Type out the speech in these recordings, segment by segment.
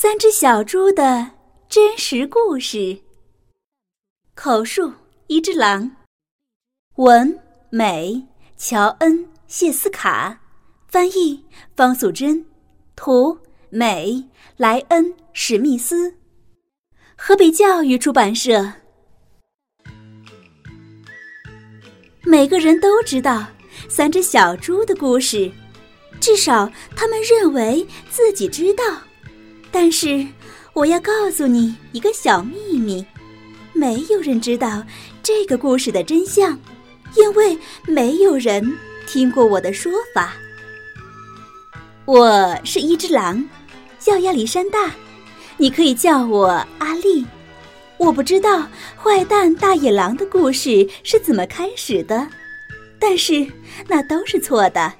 三只小猪的真实故事。口述：一只狼。文：美，乔恩·谢斯卡。翻译：方素珍。图：美，莱恩·史密斯。河北教育出版社。每个人都知道三只小猪的故事，至少他们认为自己知道。但是，我要告诉你一个小秘密：没有人知道这个故事的真相，因为没有人听过我的说法。我是一只狼，叫亚历山大，你可以叫我阿丽。我不知道坏蛋大野狼的故事是怎么开始的，但是那都是错的。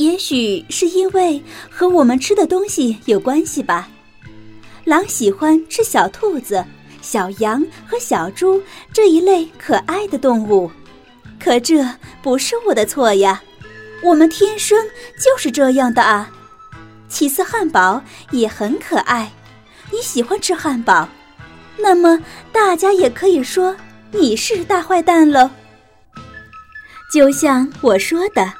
也许是因为和我们吃的东西有关系吧。狼喜欢吃小兔子、小羊和小猪这一类可爱的动物，可这不是我的错呀。我们天生就是这样的啊。起司汉堡也很可爱，你喜欢吃汉堡，那么大家也可以说你是大坏蛋喽。就像我说的。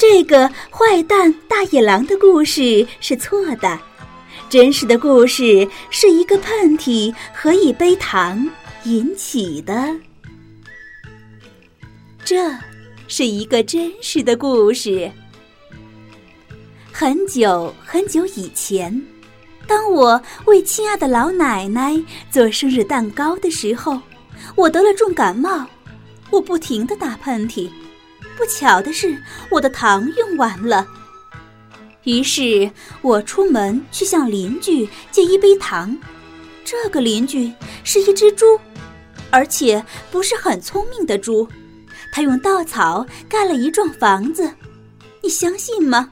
这个坏蛋大野狼的故事是错的，真实的故事是一个喷嚏和一杯糖引起的。这是一个真实的故事。很久很久以前，当我为亲爱的老奶奶做生日蛋糕的时候，我得了重感冒，我不停的打喷嚏。不巧的是，我的糖用完了。于是我出门去向邻居借一杯糖。这个邻居是一只猪，而且不是很聪明的猪。他用稻草盖了一幢房子。你相信吗？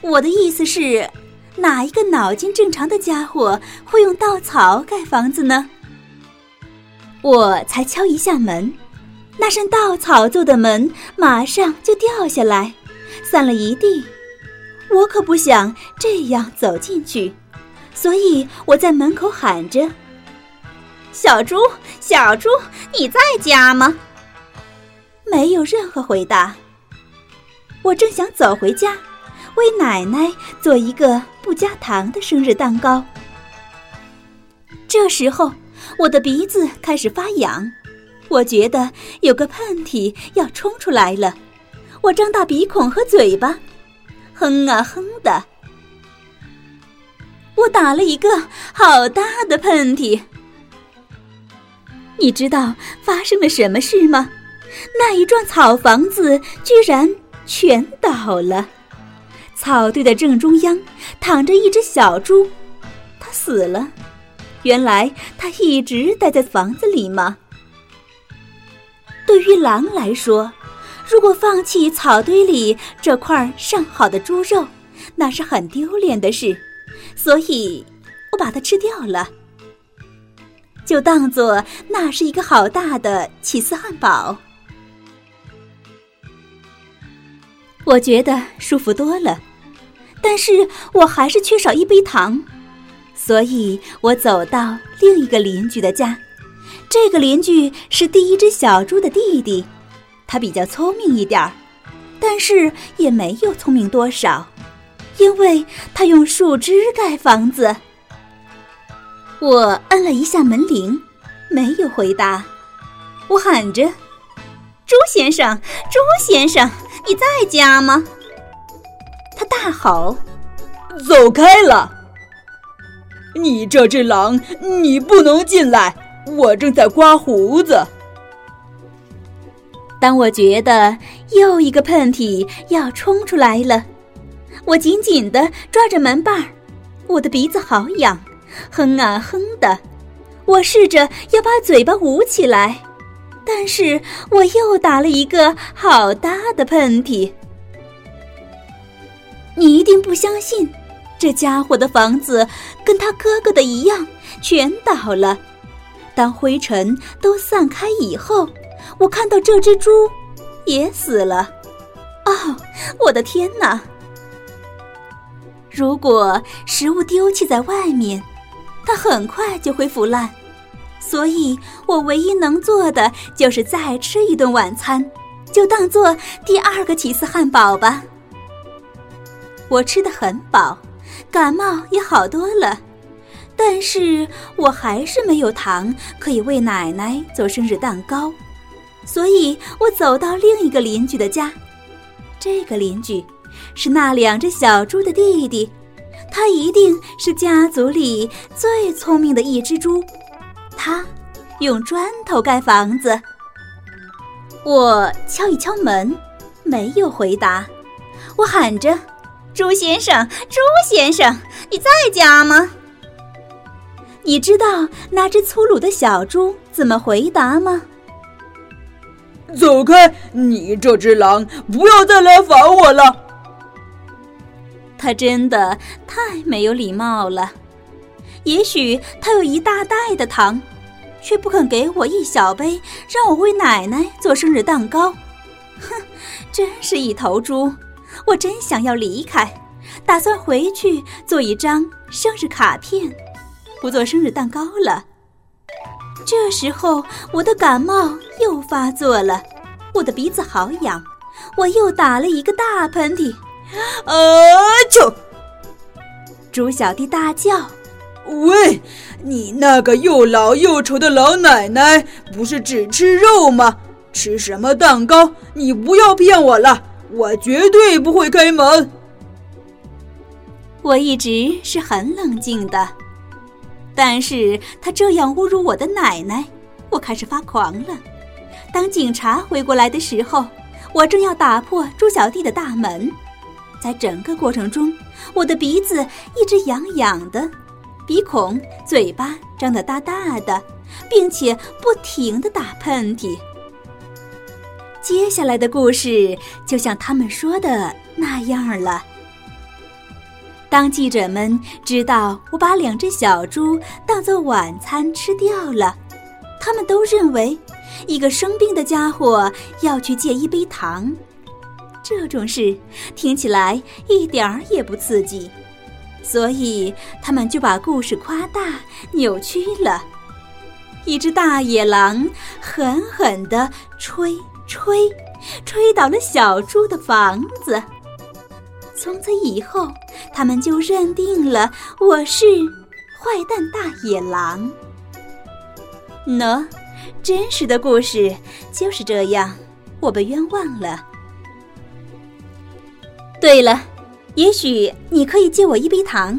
我的意思是，哪一个脑筋正常的家伙会用稻草盖房子呢？我才敲一下门。那扇稻草做的门马上就掉下来，散了一地。我可不想这样走进去，所以我在门口喊着：“小猪，小猪，你在家吗？”没有任何回答。我正想走回家，为奶奶做一个不加糖的生日蛋糕。这时候，我的鼻子开始发痒。我觉得有个喷嚏要冲出来了，我张大鼻孔和嘴巴，哼啊哼的，我打了一个好大的喷嚏。你知道发生了什么事吗？那一幢草房子居然全倒了，草堆的正中央躺着一只小猪，它死了。原来它一直待在房子里吗？对于狼来说，如果放弃草堆里这块上好的猪肉，那是很丢脸的事。所以，我把它吃掉了，就当做那是一个好大的起司汉堡。我觉得舒服多了，但是我还是缺少一杯糖，所以我走到另一个邻居的家。这个邻居是第一只小猪的弟弟，他比较聪明一点儿，但是也没有聪明多少，因为他用树枝盖房子。我按了一下门铃，没有回答。我喊着：“猪先生，猪先生，你在家吗？”他大吼：“走开了！你这只狼，你不能进来！我正在刮胡子。”当我觉得又一个喷嚏要冲出来了，我紧紧的抓着门把儿，我的鼻子好痒，哼啊哼的。我试着要把嘴巴捂起来，但是我又打了一个好大的喷嚏。你一定不相信，这家伙的房子跟他哥哥的一样，全倒了。当灰尘都散开以后。我看到这只猪也死了，哦，我的天哪！如果食物丢弃在外面，它很快就会腐烂，所以我唯一能做的就是再吃一顿晚餐，就当做第二个起司汉堡吧。我吃的很饱，感冒也好多了，但是我还是没有糖可以为奶奶做生日蛋糕。所以我走到另一个邻居的家，这个邻居是那两只小猪的弟弟，他一定是家族里最聪明的一只猪。他用砖头盖房子。我敲一敲门，没有回答。我喊着：“猪先生，猪先生，你在家吗？”你知道那只粗鲁的小猪怎么回答吗？走开！你这只狼，不要再来烦我了。他真的太没有礼貌了。也许他有一大袋的糖，却不肯给我一小杯，让我为奶奶做生日蛋糕。哼，真是一头猪！我真想要离开，打算回去做一张生日卡片，不做生日蛋糕了。这时候，我的感冒又发作了，我的鼻子好痒，我又打了一个大喷嚏，啊！啾！猪小弟大叫：“喂，你那个又老又丑的老奶奶，不是只吃肉吗？吃什么蛋糕？你不要骗我了，我绝对不会开门。”我一直是很冷静的。但是他这样侮辱我的奶奶，我开始发狂了。当警察回过来的时候，我正要打破猪小弟的大门。在整个过程中，我的鼻子一直痒痒的，鼻孔、嘴巴张得大大的，并且不停的打喷嚏。接下来的故事就像他们说的那样了。当记者们知道我把两只小猪当做晚餐吃掉了，他们都认为一个生病的家伙要去借一杯糖，这种事听起来一点儿也不刺激，所以他们就把故事夸大、扭曲了。一只大野狼狠狠地吹吹，吹倒了小猪的房子。从此以后，他们就认定了我是坏蛋大野狼。喏，真实的故事就是这样，我被冤枉了。对了，也许你可以借我一杯糖。